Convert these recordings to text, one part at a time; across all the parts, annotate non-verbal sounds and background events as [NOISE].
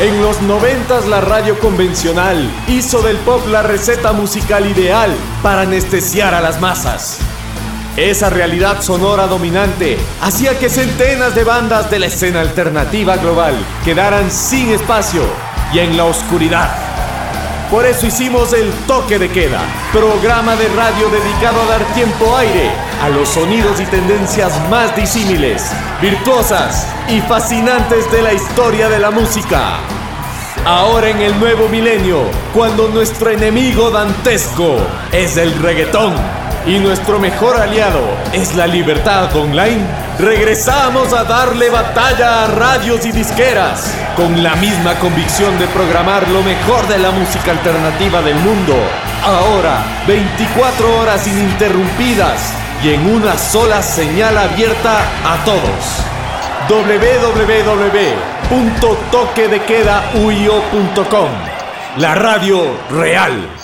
En los noventas la radio convencional hizo del pop la receta musical ideal para anestesiar a las masas. Esa realidad sonora dominante hacía que centenas de bandas de la escena alternativa global quedaran sin espacio y en la oscuridad. Por eso hicimos el Toque de Queda, programa de radio dedicado a dar tiempo aire a los sonidos y tendencias más disímiles, virtuosas y fascinantes de la historia de la música. Ahora en el nuevo milenio, cuando nuestro enemigo dantesco es el reggaetón y nuestro mejor aliado es la libertad online, regresamos a darle batalla a radios y disqueras con la misma convicción de programar lo mejor de la música alternativa del mundo. Ahora, 24 horas ininterrumpidas y en una sola señal abierta a todos www.toquedequedauio.com La radio real.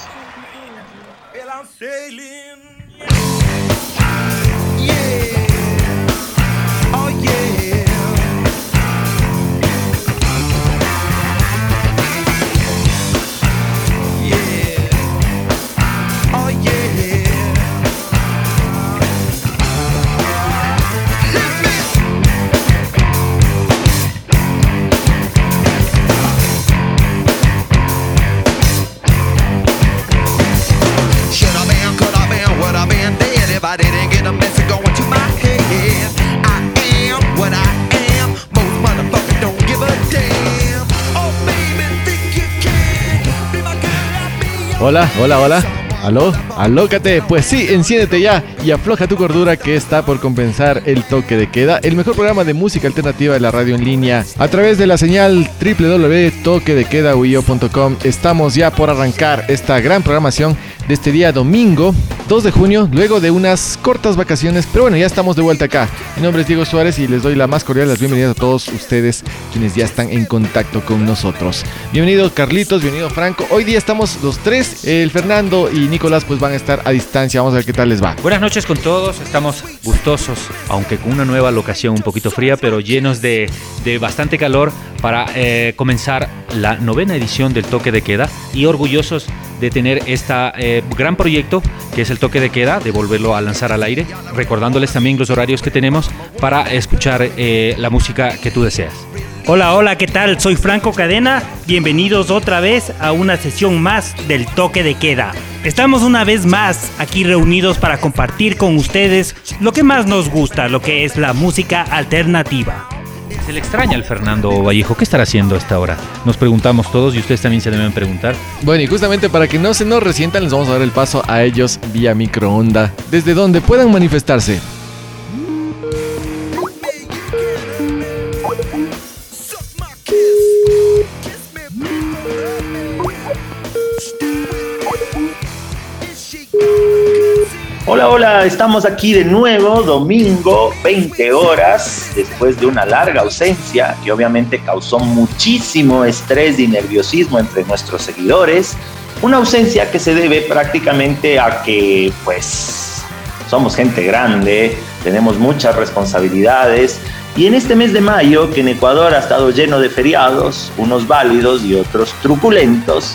Hola, hola, hola. ¿Aló? ¿Alócate? Pues sí, enciéndete ya y afloja tu cordura que está por compensar el toque de queda, el mejor programa de música alternativa de la radio en línea. A través de la señal www.toquedequedauyo.com estamos ya por arrancar esta gran programación de este día domingo 2 de junio, luego de unas cortas vacaciones. Pero bueno, ya estamos de vuelta acá. Mi nombre es Diego Suárez y les doy la más cordial las bienvenidas a todos ustedes quienes ya están en contacto con nosotros. Bienvenido Carlitos, bienvenido Franco. Hoy día estamos los tres, el Fernando y Nicolás pues van a estar a distancia. Vamos a ver qué tal les va. Buenas noches con todos, estamos gustosos, aunque con una nueva locación un poquito fría, pero llenos de, de bastante calor para eh, comenzar la novena edición del toque de queda y orgullosos de tener este gran proyecto que es el toque de queda, de volverlo a lanzar al aire, recordándoles también los horarios que tenemos para escuchar eh, la música que tú deseas. Hola, hola, ¿qué tal? Soy Franco Cadena. Bienvenidos otra vez a una sesión más del toque de queda. Estamos una vez más aquí reunidos para compartir con ustedes lo que más nos gusta, lo que es la música alternativa. Se le extraña al Fernando Vallejo. ¿Qué estará haciendo a esta hora? Nos preguntamos todos y ustedes también se deben preguntar. Bueno, y justamente para que no se nos resientan, les vamos a dar el paso a ellos vía microonda, desde donde puedan manifestarse. Hola, hola, estamos aquí de nuevo, domingo, 20 horas, después de una larga ausencia que obviamente causó muchísimo estrés y nerviosismo entre nuestros seguidores. Una ausencia que se debe prácticamente a que, pues, somos gente grande, tenemos muchas responsabilidades y en este mes de mayo, que en Ecuador ha estado lleno de feriados, unos válidos y otros truculentos,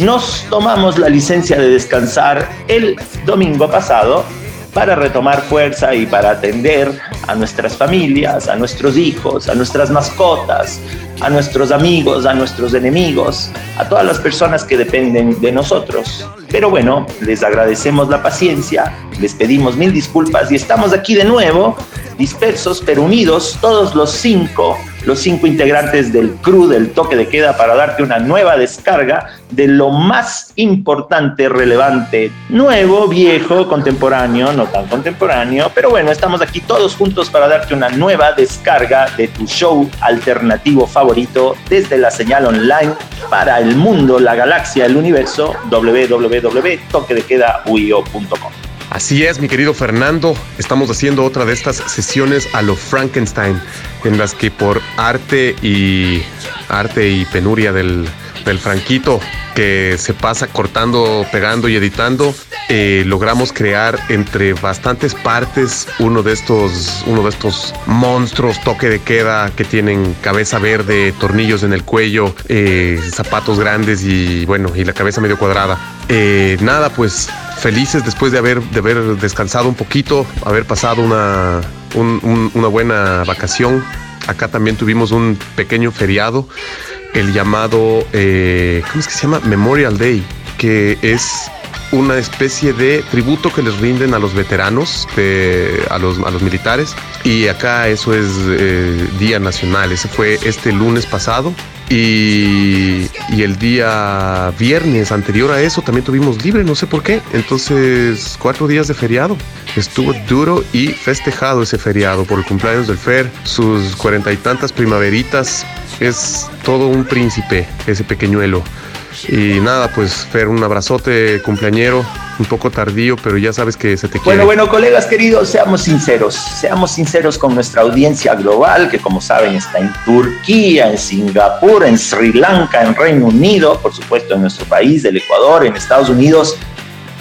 nos tomamos la licencia de descansar el domingo pasado para retomar fuerza y para atender a nuestras familias, a nuestros hijos, a nuestras mascotas, a nuestros amigos, a nuestros enemigos, a todas las personas que dependen de nosotros. Pero bueno, les agradecemos la paciencia, les pedimos mil disculpas y estamos aquí de nuevo, dispersos pero unidos, todos los cinco los cinco integrantes del crew del toque de queda para darte una nueva descarga de lo más importante, relevante, nuevo, viejo, contemporáneo, no tan contemporáneo, pero bueno, estamos aquí todos juntos para darte una nueva descarga de tu show alternativo favorito desde la señal online para el mundo, la galaxia, el universo, www.toquedequedauio.com. Así es, mi querido Fernando, estamos haciendo otra de estas sesiones a lo Frankenstein, en las que por arte y arte y penuria del, del Franquito que se pasa cortando, pegando y editando, eh, logramos crear entre bastantes partes uno de estos, uno de estos monstruos toque de queda que tienen cabeza verde, tornillos en el cuello, eh, zapatos grandes y bueno, y la cabeza medio cuadrada. Eh, nada, pues felices después de haber, de haber descansado un poquito, haber pasado una, una buena vacación. Acá también tuvimos un pequeño feriado el llamado, eh, ¿cómo es que se llama? Memorial Day, que es una especie de tributo que les rinden a los veteranos, a, los, a los militares. Y acá eso es eh, Día Nacional. Ese fue este lunes pasado. Y, el día viernes anterior a eso también tuvimos libre, no sé por qué. Entonces, cuatro días de feriado. Estuvo duro y festejado ese feriado por el cumpleaños del Fer, sus cuarenta y tantas primaveritas es todo un príncipe ese pequeñuelo. Y nada, pues Fer, un abrazote cumpleañero, un poco tardío, pero ya sabes que se te quiere. Bueno, bueno, colegas queridos, seamos sinceros, seamos sinceros con nuestra audiencia global, que como saben está en Turquía, en Singapur, en Sri Lanka, en Reino Unido, por supuesto en nuestro país, del Ecuador, en Estados Unidos.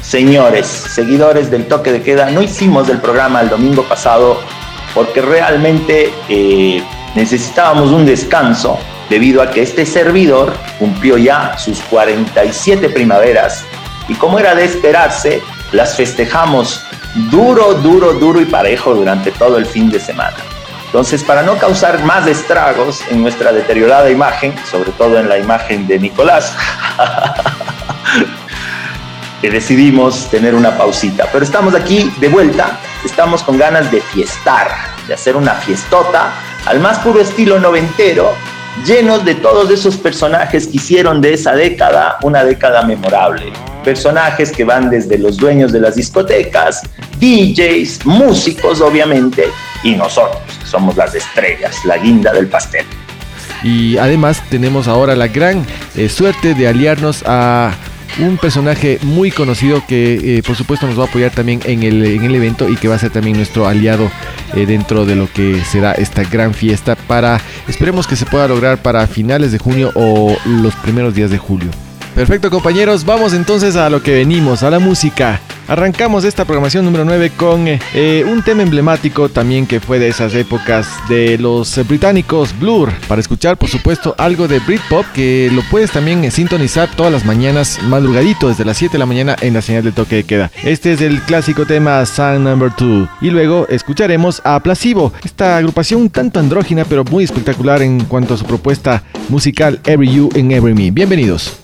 Señores, seguidores del toque de queda, no hicimos el programa el domingo pasado porque realmente... Eh, necesitábamos un descanso debido a que este servidor cumplió ya sus 47 primaveras y como era de esperarse, las festejamos duro, duro, duro y parejo durante todo el fin de semana. Entonces, para no causar más estragos en nuestra deteriorada imagen, sobre todo en la imagen de Nicolás, [LAUGHS] decidimos tener una pausita. Pero estamos aquí de vuelta, estamos con ganas de fiestar, de hacer una fiestota al más puro estilo noventero, llenos de todos esos personajes que hicieron de esa década una década memorable. Personajes que van desde los dueños de las discotecas, DJs, músicos obviamente, y nosotros, somos las estrellas, la guinda del pastel. Y además tenemos ahora la gran eh, suerte de aliarnos a un personaje muy conocido que eh, por supuesto nos va a apoyar también en el, en el evento y que va a ser también nuestro aliado eh, dentro de lo que será esta gran fiesta para, esperemos que se pueda lograr para finales de junio o los primeros días de julio. Perfecto compañeros, vamos entonces a lo que venimos, a la música. Arrancamos esta programación número 9 con eh, un tema emblemático también que fue de esas épocas de los británicos Blur. Para escuchar por supuesto algo de Britpop que lo puedes también sintonizar todas las mañanas madrugadito desde las 7 de la mañana en la señal de toque de queda. Este es el clásico tema Sun Number 2 y luego escucharemos a Placebo, esta agrupación un tanto andrógina pero muy espectacular en cuanto a su propuesta musical Every You and Every Me. Bienvenidos.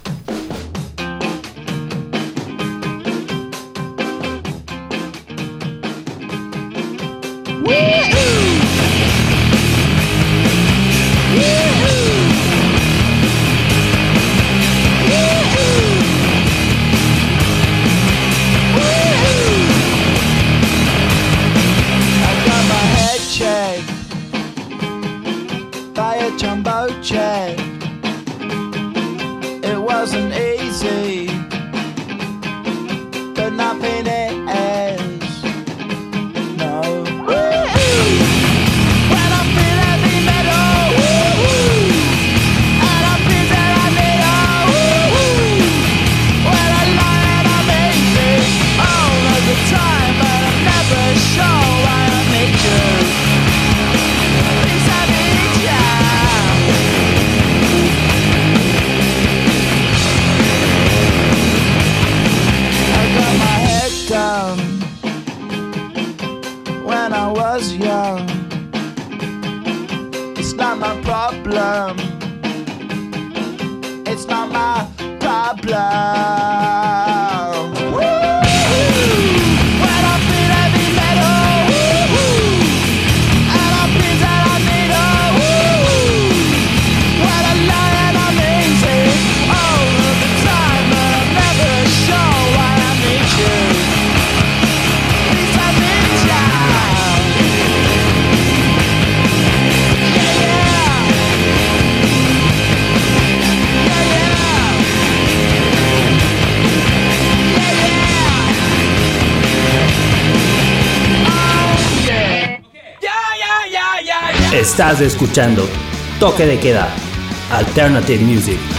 Estás escuchando Toque de Queda, Alternative Music.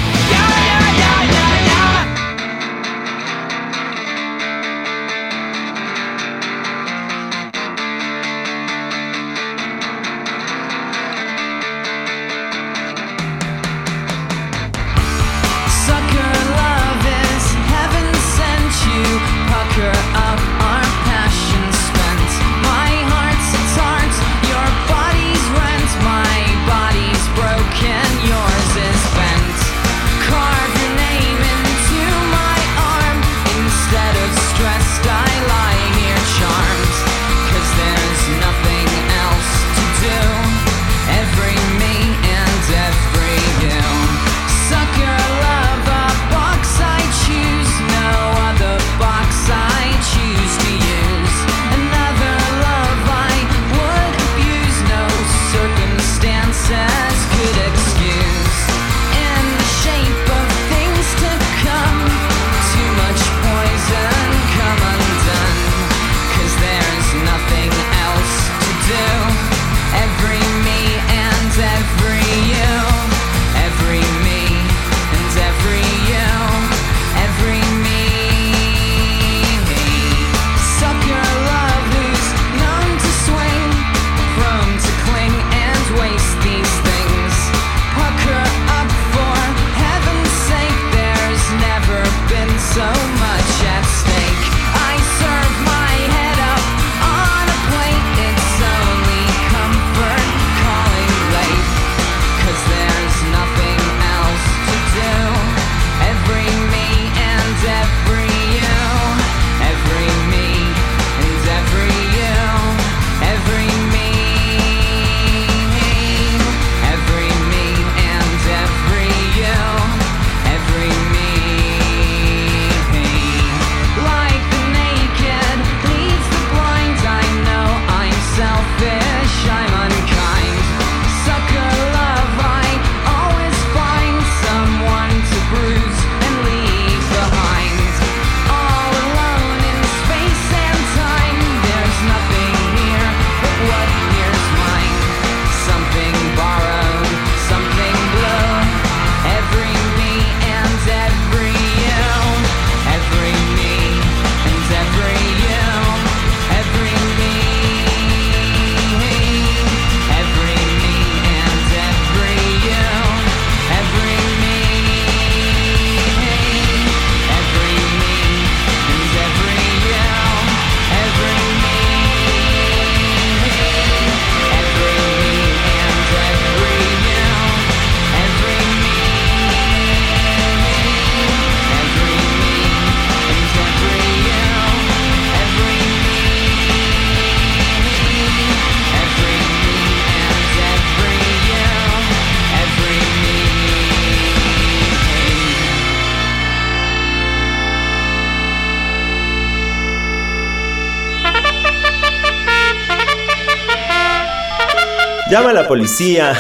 Llama a la policía,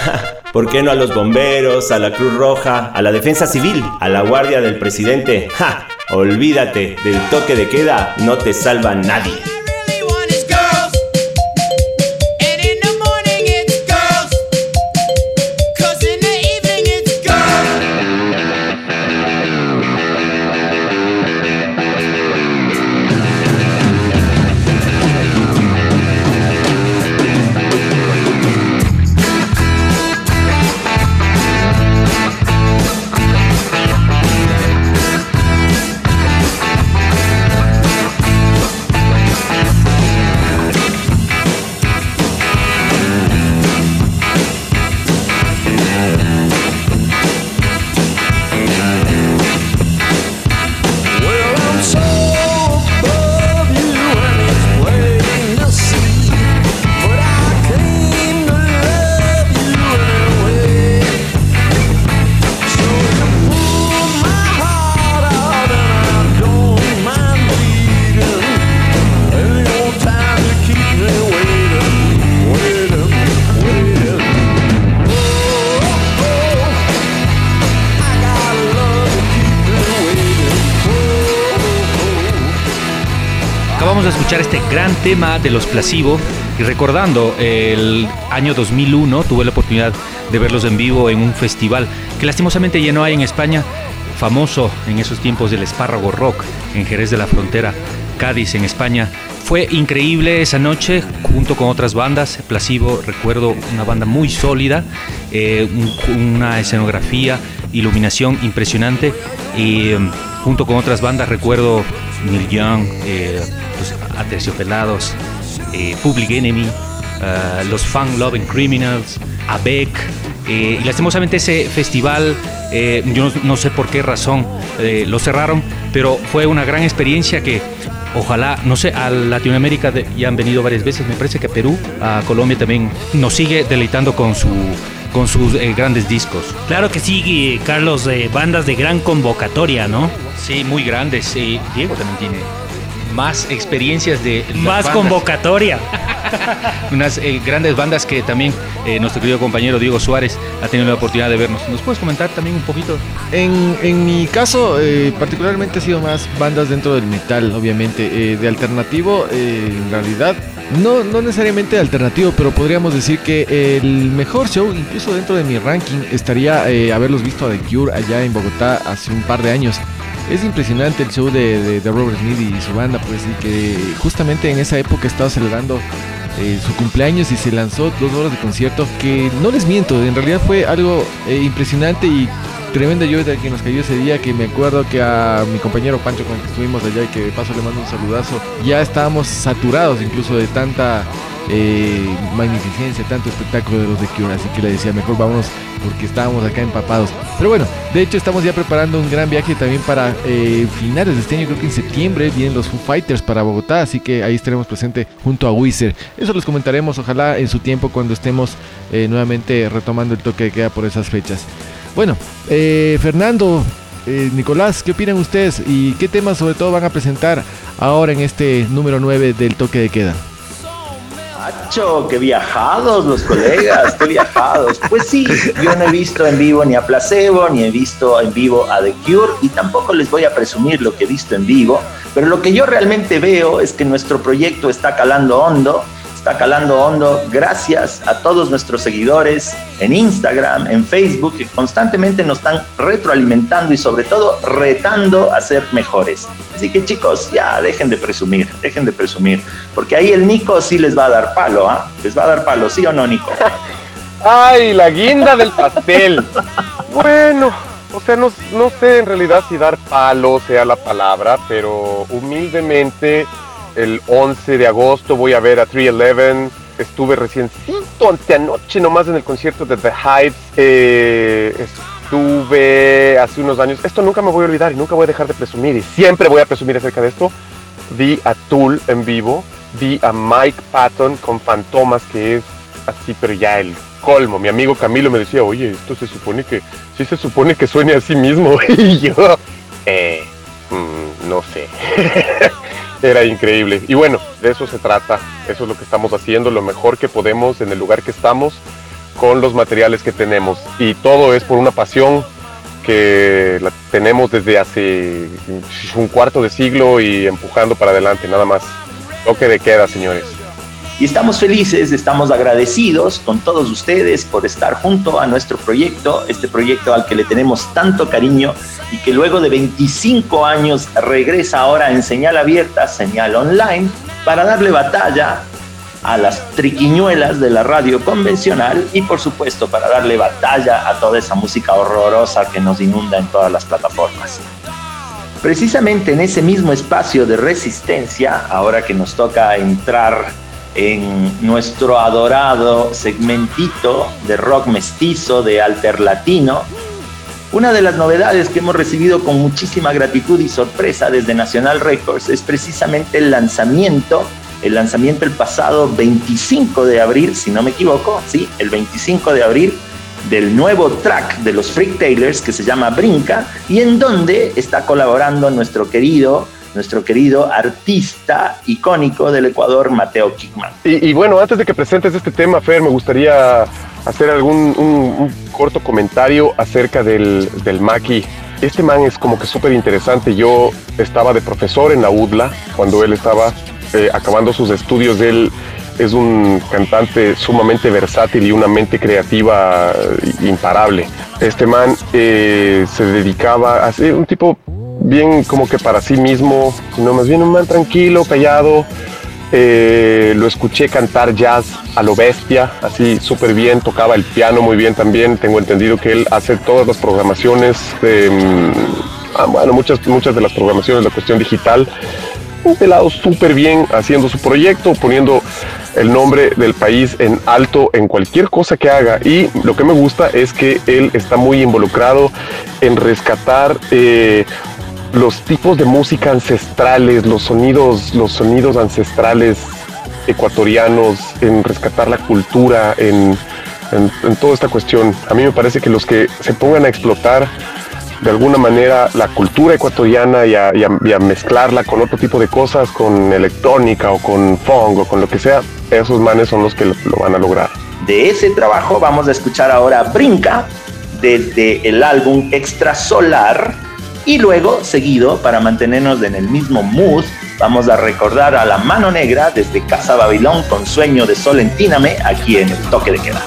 [LAUGHS] ¿por qué no a los bomberos, a la Cruz Roja, a la Defensa Civil, a la Guardia del Presidente? ¡Ja! Olvídate, del toque de queda no te salva nadie. Tema de los Placebo y recordando el año 2001 tuve la oportunidad de verlos en vivo en un festival que lastimosamente llenó ahí en España, famoso en esos tiempos del espárrago rock en Jerez de la Frontera, Cádiz en España. Fue increíble esa noche junto con otras bandas. Placebo, recuerdo una banda muy sólida, eh, una escenografía, iluminación impresionante y em, junto con otras bandas recuerdo Neil Young, eh, Aterciopelados, eh, Public Enemy, uh, los Fun Loving Criminals, ABEC. Eh, y lastimosamente ese festival, eh, yo no, sé por qué razón lo cerraron, pero fue una gran experiencia que ojalá, no sé, a Latinoamérica ya han venido varias veces, me parece que a Perú, a Colombia también nos sigue deleitando con su con sus grandes discos. Claro que sí, Carlos, bandas de gran convocatoria, ¿no? Sí, muy grandes. Diego también tiene más experiencias de... Más convocatoria. [LAUGHS] Unas eh, grandes bandas que también eh, nuestro querido compañero Diego Suárez ha tenido la oportunidad de vernos. ¿Nos puedes comentar también un poquito? En, en mi caso, eh, particularmente ha sido más bandas dentro del metal, obviamente. de alternativo, en realidad, no, no necesariamente alternativo, pero podríamos decir que el mejor show, incluso dentro de mi ranking, estaría haberlos visto a The Cure allá en Bogotá hace un par de años. Es impresionante el show de, Robert Smith y su banda, pues, y que justamente en esa época estaba celebrando eh, su cumpleaños y se lanzó dos horas de concierto que no les miento, en realidad fue algo eh, impresionante y tremenda lluvia que nos cayó ese día que me acuerdo que a mi compañero Pancho con el que estuvimos allá y que de paso le mando un saludazo, ya estábamos saturados incluso de tanta eh, magnificencia, tanto espectáculo de los de Cure, así que le decía mejor vámonos porque estábamos acá empapados. Pero bueno, de hecho estamos ya preparando un gran viaje también para eh, finales de este año, creo que en septiembre vienen los Foo Fighters para Bogotá, así que ahí estaremos presente junto a Wizard. Eso les comentaremos, ojalá en su tiempo cuando estemos eh, nuevamente retomando el toque que queda por esas fechas. Bueno, eh, Fernando, Nicolás, ¿qué opinan ustedes y qué temas sobre todo van a presentar ahora en este número 9 del toque de queda? Macho, qué viajados los colegas, qué viajados. Pues sí, yo no he visto en vivo ni a Placebo, ni he visto en vivo a The Cure, y tampoco les voy a presumir lo que he visto en vivo, pero lo que yo realmente veo es que nuestro proyecto está calando hondo, está calando hondo gracias a todos nuestros seguidores en Instagram, en Facebook, que constantemente nos están retroalimentando y sobre todo retando a ser mejores. Así que chicos, ya dejen de presumir, dejen de presumir, porque ahí el Nico sí les va a dar palo, ¿ah? Les va a dar palo, ¿sí o no, Nico? [LAUGHS] Ay, la guinda del pastel. bueno, o sea, no, no sé en realidad si dar palo sea la palabra, pero humildemente el 11 de agosto voy a ver a 311. Estuve recién anteanoche nomás en el concierto de The Hype. Eh, estuve hace unos años. Esto nunca me voy a olvidar y nunca voy a dejar de presumir. Y siempre voy a presumir acerca de esto. Vi a Tool en vivo. Vi a Mike Patton con Fantomas, que es así, pero ya el colmo. Mi amigo Camilo me decía, oye, esto se supone que, sí se supone que suene a sí mismo. [LAUGHS] y yo, eh, mm, no sé. [LAUGHS] Era increíble. Y bueno, de eso se trata. Eso es lo que estamos haciendo, lo mejor que podemos en el lugar que estamos. con los materiales que tenemos. Y todo es por una pasión que la tenemos desde hace un cuarto de siglo y empujando para adelante, nada más. Toque de queda, señores. Y estamos felices, estamos agradecidos con todos ustedes por estar junto a nuestro proyecto, este proyecto al que le tenemos tanto cariño y que luego de 25 años regresa ahora en señal abierta, señal online, para darle batalla a las triquiñuelas de la radio convencional y por supuesto para darle batalla a toda esa música horrorosa que nos inunda en todas las plataformas. Precisamente en ese mismo espacio de resistencia, ahora que nos toca entrar en nuestro adorado segmentito de rock mestizo, de alter latino. Una de las novedades que hemos recibido con muchísima gratitud y sorpresa desde Nacional Records es precisamente el lanzamiento, el lanzamiento el pasado 25 de abril, si no me equivoco, sí, el 25 de abril del nuevo track de los Freak Taylors que se llama Brinca y en donde está colaborando nuestro querido nuestro querido artista icónico del Ecuador, Mateo Kickman. Y, bueno, antes de que presentes este tema, Fer, me gustaría hacer algún un, corto comentario acerca del, del Maki. Este man es como que súper interesante. Yo estaba de profesor en la UDLA cuando él estaba eh, acabando sus estudios. Él es un cantante sumamente versátil y una mente creativa imparable. Este man eh, se dedicaba a ser un tipo bien como que para sí mismo, sino más bien un man tranquilo, callado. Eh, lo escuché cantar jazz a lo bestia, así súper bien, tocaba el piano muy bien también. Tengo entendido que él hace todas las programaciones, em, ah, bueno, muchas, muchas de las programaciones, la cuestión digital. Un pelado súper bien haciendo su proyecto, poniendo el nombre del país en alto en cualquier cosa que haga. Y lo que me gusta es que él está muy involucrado en rescatar eh, los tipos de música ancestrales, los sonidos, los sonidos ancestrales ecuatorianos, en rescatar la cultura, en, toda esta cuestión. A mí me parece que los que se pongan a explotar de alguna manera la cultura ecuatoriana y a, mezclarla con otro tipo de cosas, con electrónica o con funk o con lo que sea, esos manes son los que lo, lo van a lograr. De ese trabajo vamos a escuchar ahora Brinca desde el álbum Extra Solar y luego, seguido, para mantenernos en el mismo mood, vamos a recordar a la mano negra desde Casa Babilón con Sueño de Sol en Tíname, aquí en el toque de queda.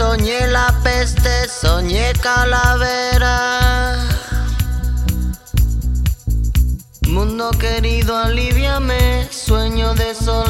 soñé la peste, soñé calavera. Mundo querido, aliviame, sueño de solentíname.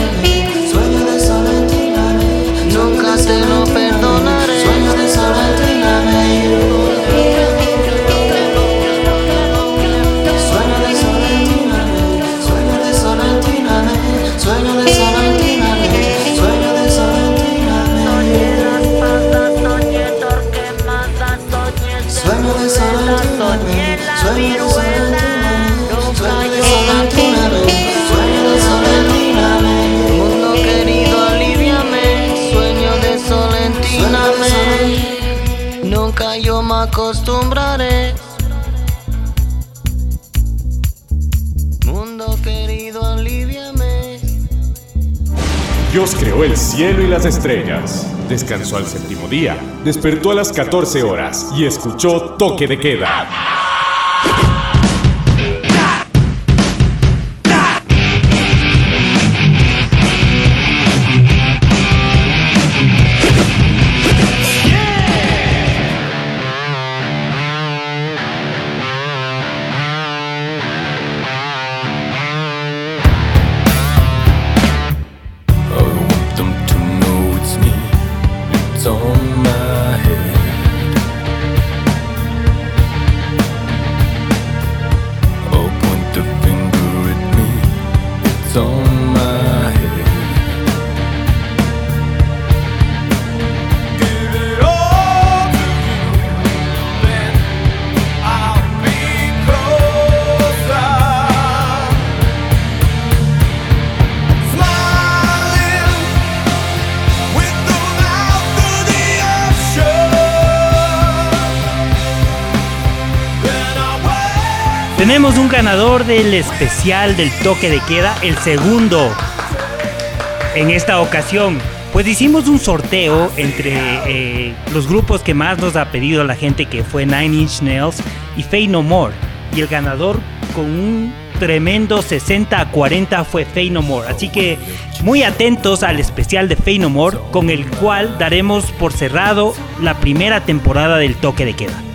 creó el cielo y las estrellas. Descansó al séptimo día, despertó a las 14 horas y escuchó toque de queda. Tenemos un ganador del especial del toque de queda, el segundo en esta ocasión. Pues hicimos un sorteo entre eh, los grupos que más nos ha pedido la gente, que fue Nine Inch Nails y Fey No More. Y el ganador con un tremendo 60 a 40 fue Fey No More. Así que muy atentos al especial de Fey No More, con el cual daremos por cerrado la primera temporada del toque de queda.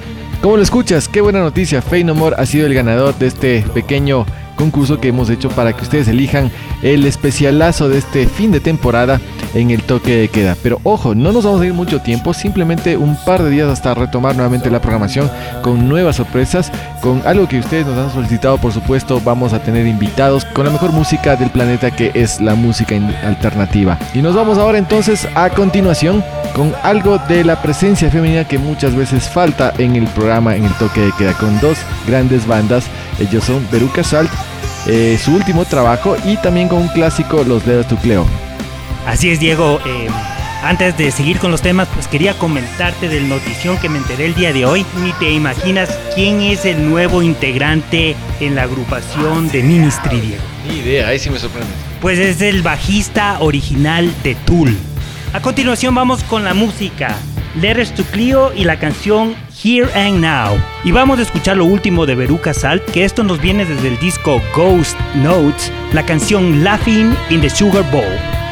Como lo escuchas, qué buena noticia. Fey No More ha sido el ganador de este pequeño concurso que hemos hecho para que ustedes elijan el especialazo de este fin de temporada en el toque de queda. Pero ojo, no nos vamos a ir mucho tiempo, simplemente un par de días hasta retomar nuevamente la programación con nuevas sorpresas, con algo que ustedes nos han solicitado, por supuesto, vamos a tener invitados con la mejor música del planeta que es la música alternativa. Y nos vamos ahora entonces a continuación con algo de la presencia femenina que muchas veces falta en el programa, en el toque de queda, con dos grandes bandas. Ellos son Veruca Salt, eh, su último trabajo, y también con un clásico, Los Dedos de Cleo. Así es, Diego. eh, Antes de seguir con los temas, pues quería comentarte del notición que me enteré el día de hoy. Ni te imaginas quién es el nuevo integrante en la agrupación de Ministry, Diego. Ni idea, ahí sí me sorprende. Pues es el bajista original de Tool. A continuación vamos con la música. Letters to Clio y la canción Here and Now. Y vamos a escuchar lo último de Veruca Salt, que esto nos viene desde el disco Ghost Notes, la canción Laughing in the Sugar Bowl.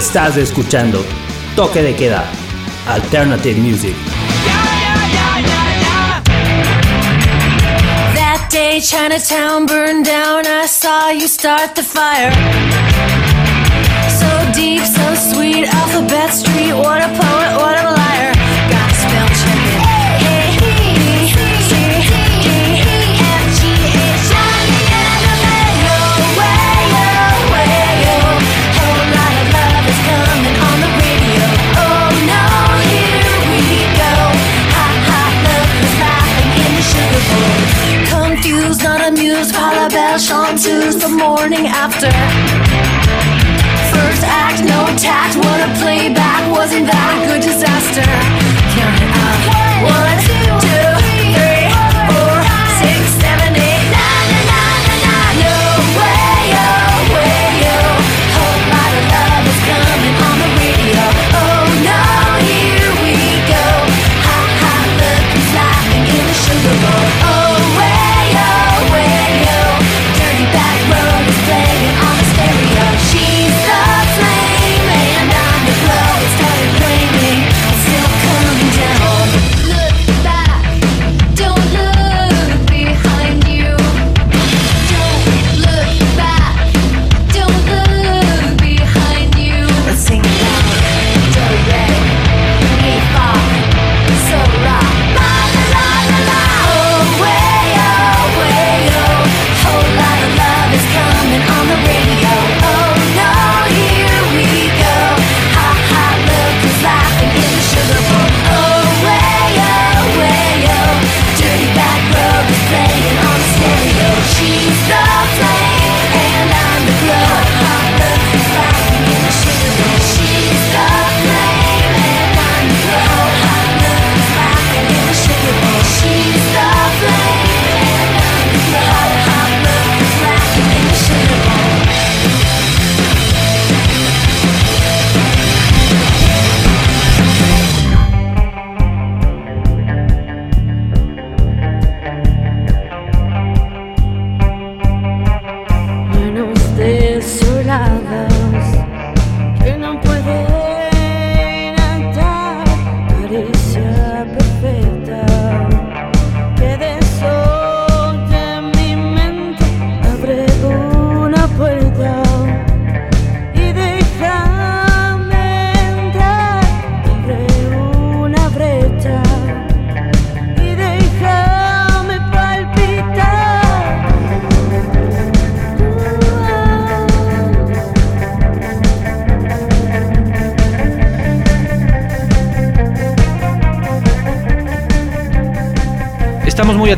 Estás escuchando. Toque de Queda, Alternative Music. That day Chinatown burned down, I saw you start the fire. So deep, so sweet, Alphabet Street, what a poet, what a Paula Bell, chanteuse the morning after. First act, no tact, what a playback, wasn't that a good disaster?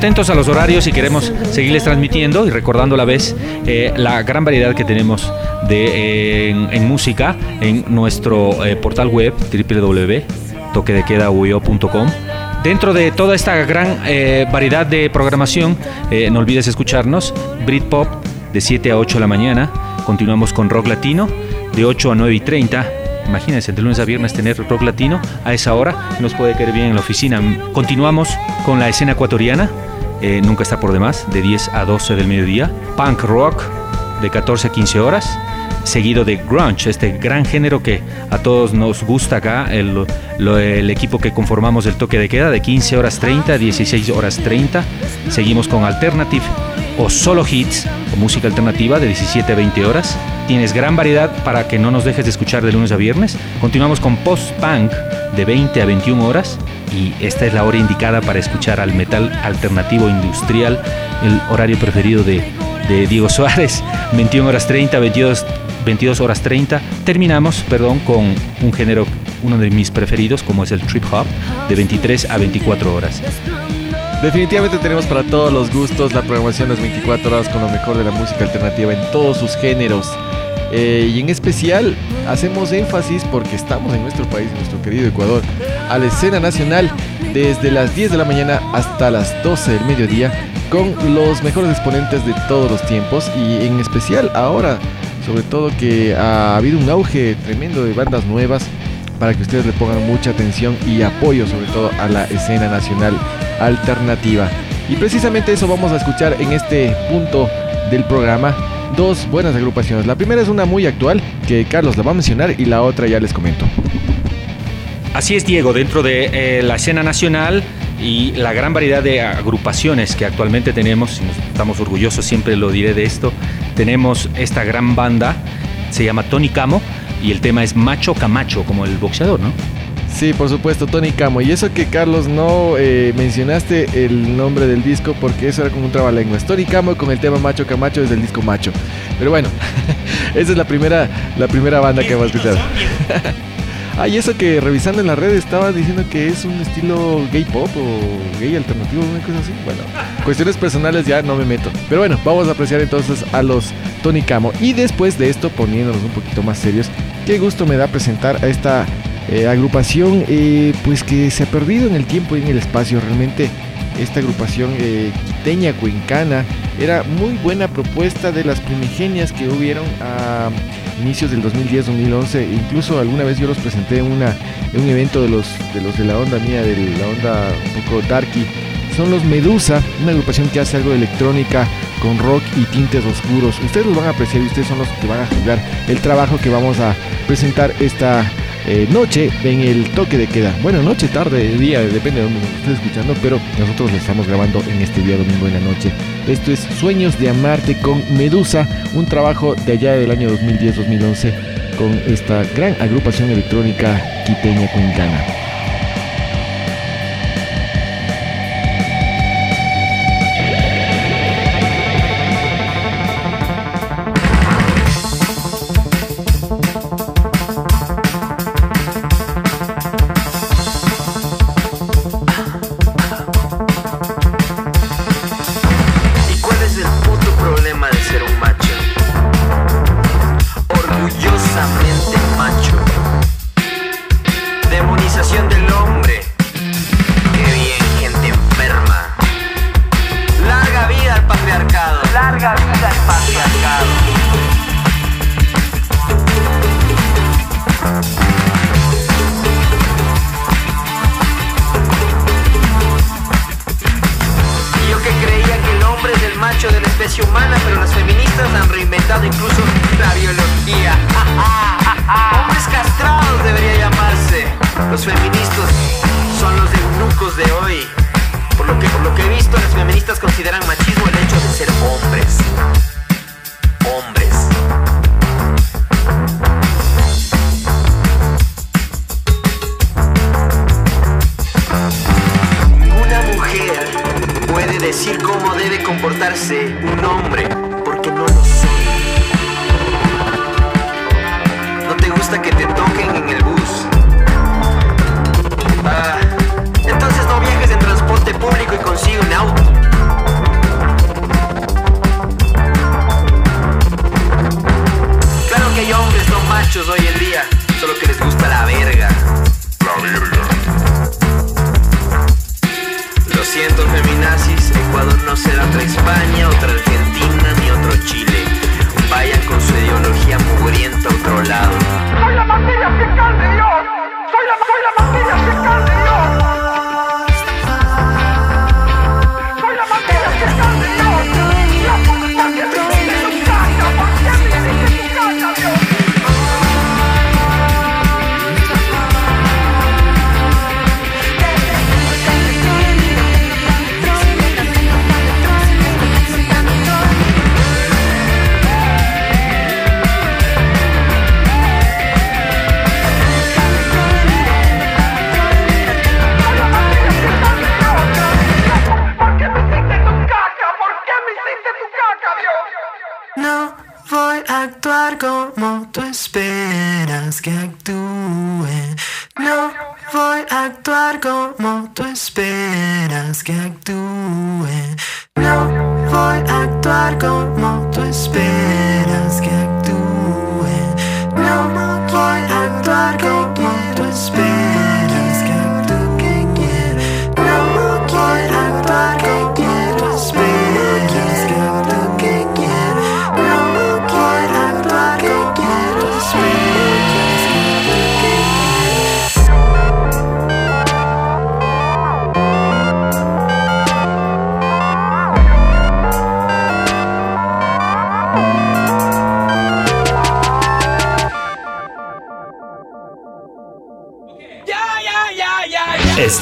Atentos a los horarios y queremos seguirles transmitiendo y recordando a la vez eh, la gran variedad que tenemos de, eh, en, música en nuestro eh, portal web www.toquedequedauyo.com. Dentro de toda esta gran variedad de programación, no olvides escucharnos Britpop de 7 a 8 de la mañana. Continuamos con rock latino de 8 a 9 y 30. Imagínense, de lunes a viernes tener rock latino a esa hora nos puede caer bien en la oficina. Continuamos con la escena ecuatoriana, eh, nunca está por demás, de 10 a 12 del mediodía. Punk rock de 14 a 15 horas seguido de grunge, este gran género que a todos nos gusta acá, el, lo- el equipo que conformamos el toque de queda de 15 horas 30 a 16 horas 30. Seguimos con alternative o solo hits o música alternativa de 17 a 20 horas. Tienes gran variedad para que no nos dejes de escuchar de lunes a viernes. Continuamos con post-punk de 20 a 21 horas y esta es la hora indicada para escuchar al metal alternativo industrial, el horario preferido de, de Diego Suárez, [LAUGHS] 21 horas 30, 22, 22 horas 30. Terminamos, perdón, con un género, uno de mis preferidos, como es el trip hop, de 23 a 24 horas. Definitivamente tenemos para todos los gustos la programación las 24 horas con lo mejor de la música alternativa en todos sus géneros. Eh, y en especial hacemos énfasis porque estamos en nuestro país, en nuestro querido Ecuador, a la escena nacional desde las 10 de la mañana hasta las 12 del mediodía con los mejores exponentes de todos los tiempos y en especial ahora, sobre todo que ha habido un auge tremendo de bandas nuevas para que ustedes le pongan mucha atención y apoyo sobre todo a la escena nacional alternativa. Y precisamente eso vamos a escuchar en este punto del programa. Dos buenas agrupaciones. La primera es una muy actual que Carlos la va a mencionar y la otra ya les comento. Así es, Diego, dentro de eh, la escena nacional y la gran variedad de agrupaciones que actualmente tenemos, estamos orgullosos, siempre lo diré de esto, tenemos esta gran banda, se llama Tony Camo, y el tema es Macho Camacho, como el boxeador, ¿no? Sí, por supuesto, Tony Camo. Y eso que Carlos no eh, mencionaste el nombre del disco porque eso era como un trabalenguas. Tony Camo con el tema Macho Camacho es del disco Macho. Pero bueno, [LAUGHS] esa es la primera, la primera banda que vamos a escuchar. [LAUGHS] Ah, y eso que revisando en las redes estaba diciendo que es un estilo gay pop o gay alternativo, una cosa así. Bueno, cuestiones personales ya no me meto. Pero bueno, vamos a apreciar entonces a los Tony Camo. Y después de esto, poniéndonos un poquito más serios, qué gusto me da presentar a esta eh, agrupación eh, pues que se ha perdido en el tiempo y en el espacio. Realmente esta agrupación eh, quiteña, cuencana, era muy buena propuesta de las primigenias que hubieron a inicios del 2010-2011. Incluso alguna vez yo los presenté en, una, un evento de los, de los de la onda mía, de la onda un poco darky. Son los Medusa, una agrupación que hace algo de electrónica con rock y tintes oscuros. Ustedes los van a apreciar y ustedes son los que van a juzgar el trabajo que vamos a presentar esta eh, noche en el toque de queda. Bueno, noche, tarde, día, depende de donde nos estés escuchando, pero nosotros lo estamos grabando en este día domingo en la noche. Esto es Sueños de Amarte con Medusa, un trabajo de allá del año 2010-2011 con esta gran agrupación electrónica quiteña cuencana.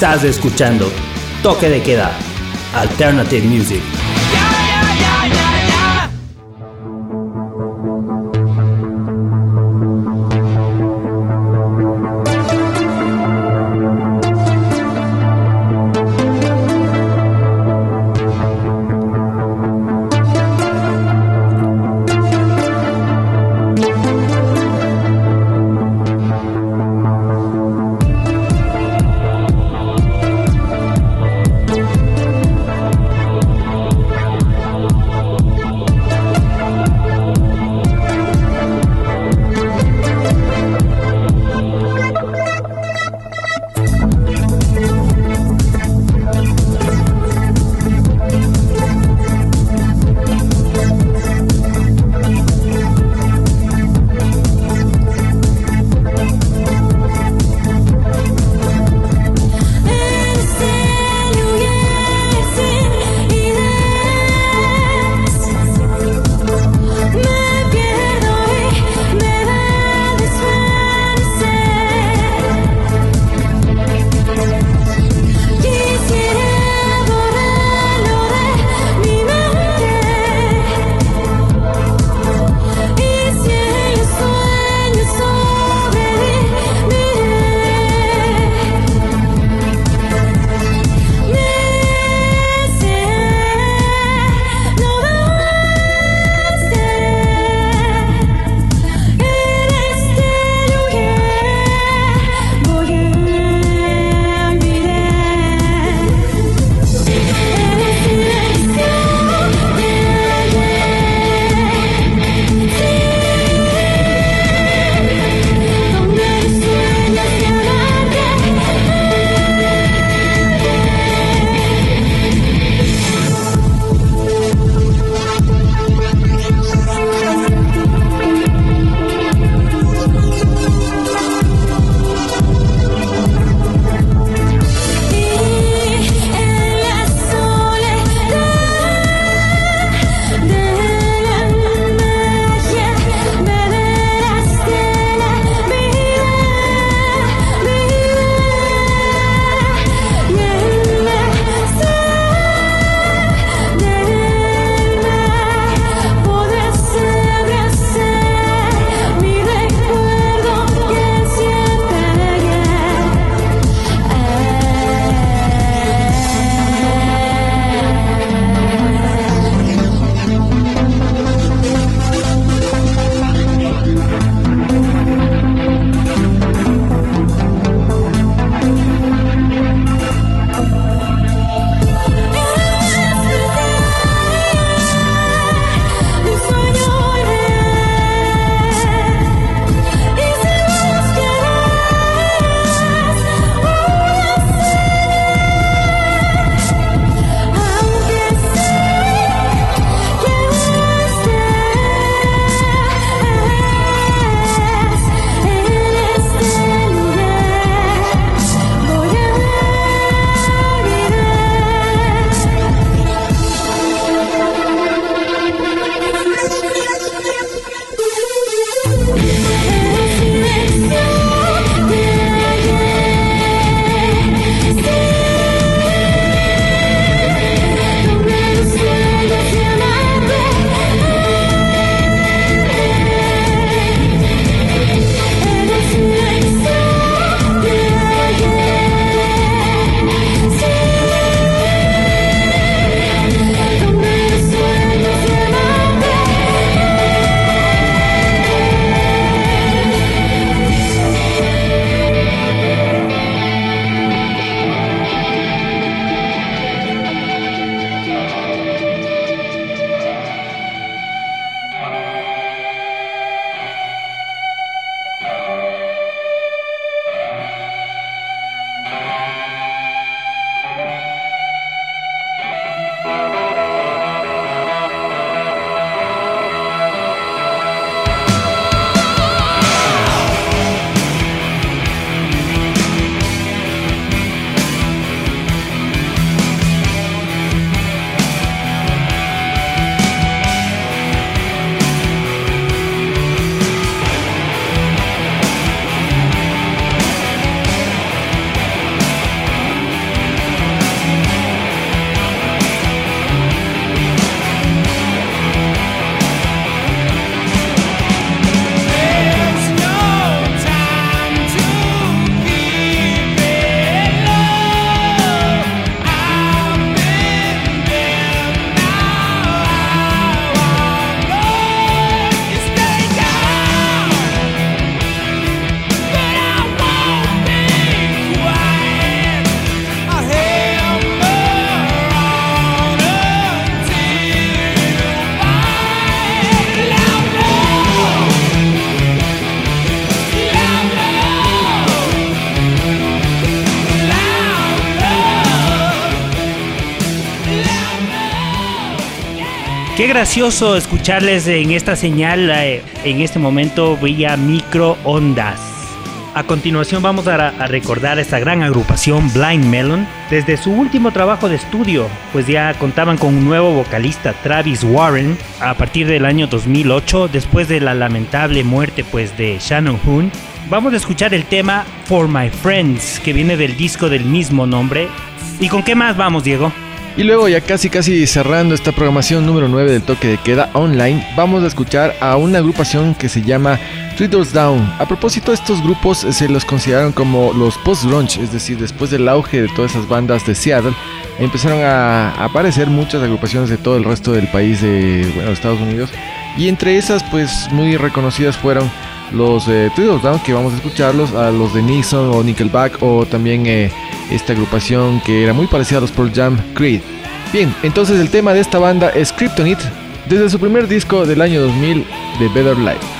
Estás escuchando Toque de Queda, Alternative Music. Gracioso escucharles en esta señal eh, en este momento vía microondas. A continuación vamos a, a recordar esta gran agrupación Blind Melon desde su último trabajo de estudio, pues ya contaban con un nuevo vocalista Travis Warren a partir del año 2008 después de la lamentable muerte pues de Shannon Hoon. Vamos a escuchar el tema For My Friends que viene del disco del mismo nombre. ¿Y con qué más vamos, Diego? Y luego ya casi casi cerrando esta programación número 9 del toque de queda online, vamos a escuchar a una agrupación que se llama Three Down. A propósito, estos grupos se los consideraron como los post-grunge, es decir, después del auge de todas esas bandas de Seattle, empezaron a aparecer muchas agrupaciones de todo el resto del país de bueno, Estados Unidos. Y entre esas, pues muy reconocidas fueron los eh, que vamos a escucharlos, a los de Nixon o Nickelback, o también eh, esta agrupación que era muy parecida a los Pearl Jam, Creed. Bien, entonces el tema de esta banda es Kryptonite, desde su primer disco del año 2000 de Better Life.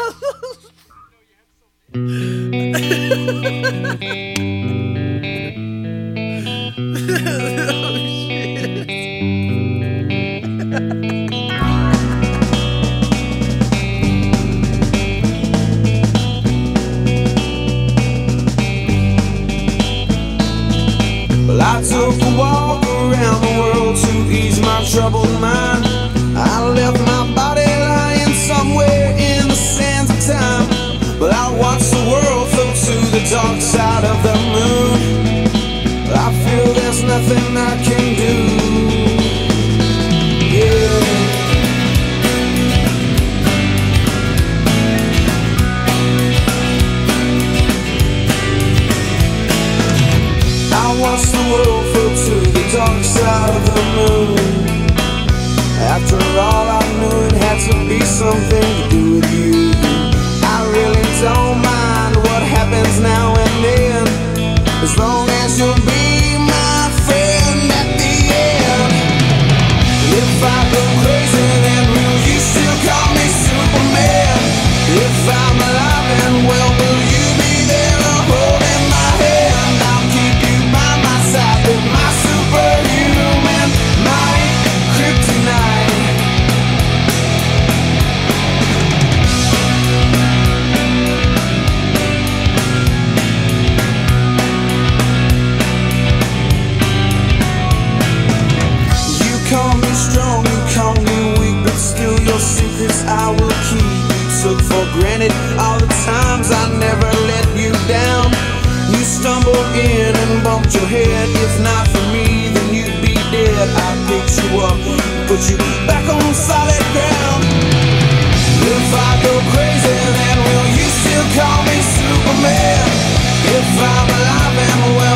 If I'm alive and well,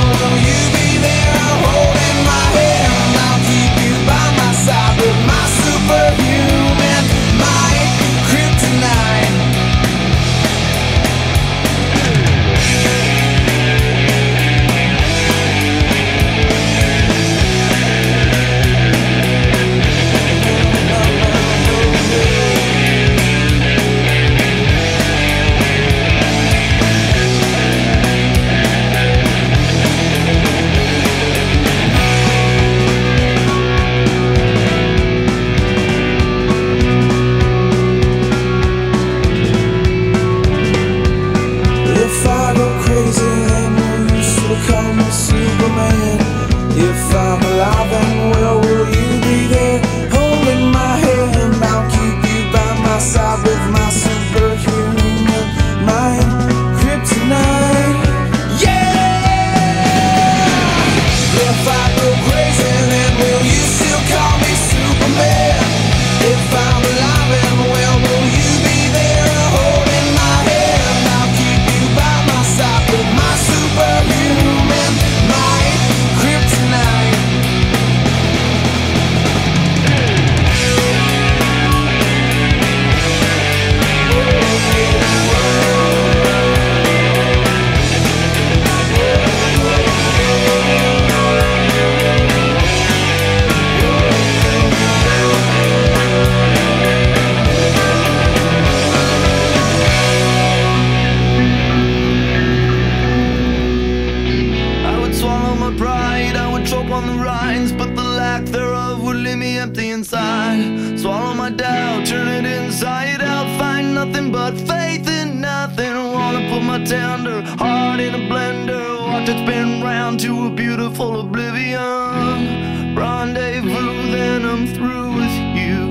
empty inside. Swallow my doubt, turn it inside out, find nothing but faith in nothing. Wanna put my tender heart in a blender, watch it spin round to a beautiful oblivion. Rendezvous, then I'm through with you.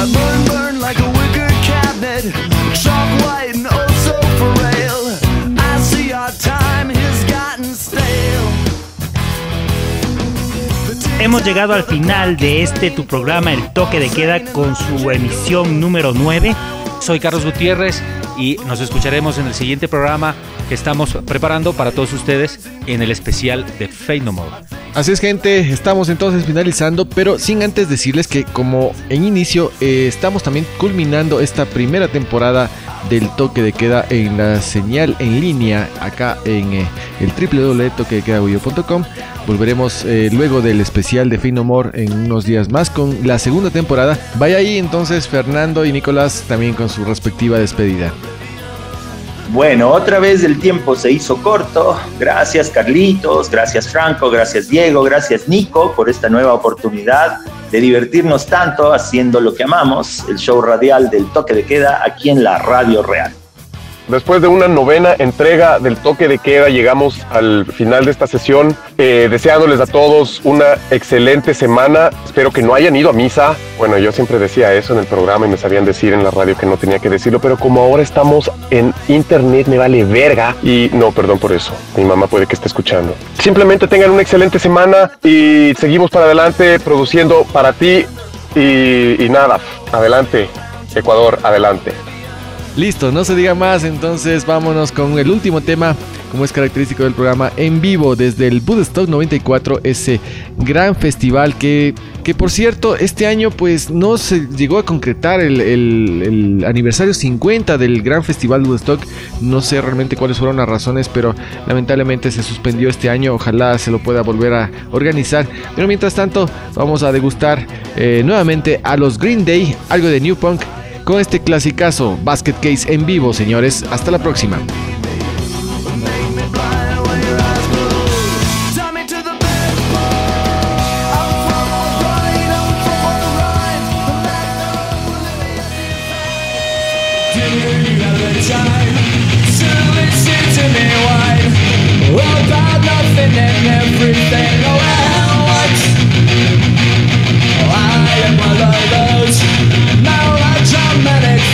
I burn, burn like a wicker cabinet, chalk white Hemos llegado al final de este tu programa El Toque de Queda con su emisión número 9. Soy Carlos Gutiérrez y nos escucharemos en el siguiente programa que estamos preparando para todos ustedes en el especial de Fate No More. Así es gente, estamos entonces finalizando, pero sin antes decirles que como en inicio eh, estamos también culminando esta primera temporada del toque de queda en la señal en línea acá en eh, el www.toquedequedaaudio.com. Volveremos eh, luego del especial de Fin No More en unos días más con la segunda temporada. Vaya ahí entonces Fernando y Nicolás también con su respectiva despedida. Bueno, otra vez el tiempo se hizo corto. Gracias Carlitos, gracias Franco, gracias Diego, gracias Nico por esta nueva oportunidad de divertirnos tanto haciendo lo que amamos, el show radial del toque de queda aquí en la Radio Real. Después de una novena entrega del toque de queda, llegamos al final de esta sesión, eh, deseándoles a todos una excelente semana. Espero que no hayan ido a misa. Bueno, yo siempre decía eso en el programa y me sabían decir en la radio que no tenía que decirlo, pero como ahora estamos en internet, me vale verga. Y no, perdón por eso. Mi mamá puede que esté escuchando. Simplemente tengan una excelente semana y seguimos para adelante produciendo para ti. Y, y nada, adelante, Ecuador, adelante. Listo, no se diga más, entonces vámonos con el último tema, como es característico del programa, en vivo desde el Woodstock 94, ese gran festival que, que por cierto, este año pues no se llegó a concretar el, el- aniversario 50 del gran festival Woodstock, no sé realmente cuáles fueron las razones, pero lamentablemente se suspendió este año, ojalá se lo pueda volver a organizar, pero mientras tanto vamos a degustar eh, nuevamente a los Green Day, algo de New Punk, con este clasicazo Basket Case en vivo, señores. Hasta la próxima.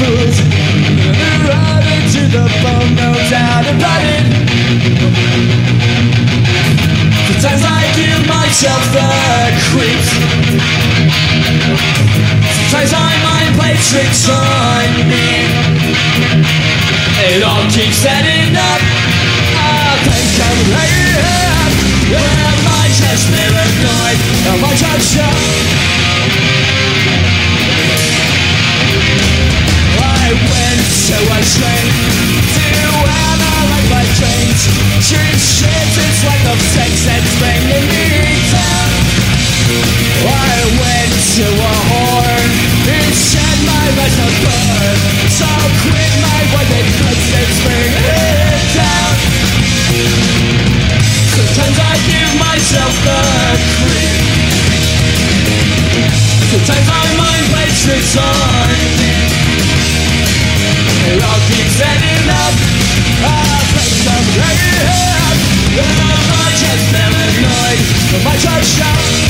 Manic fools. Running to the bone, no doubt about it. Sometimes I give myself the creeps. Sometimes my mind plays tricks on me. It all keeps adding up. I think I'm right. Am I just paranoid? Am I just shocked? I went to to analyze my shit, it's like the sex that's bringing me down. I went to a whore, said my rest was burn. So quit my it's bringing down. Sometimes I give myself the creep. Sometimes my mind plays tricks on me. My church shout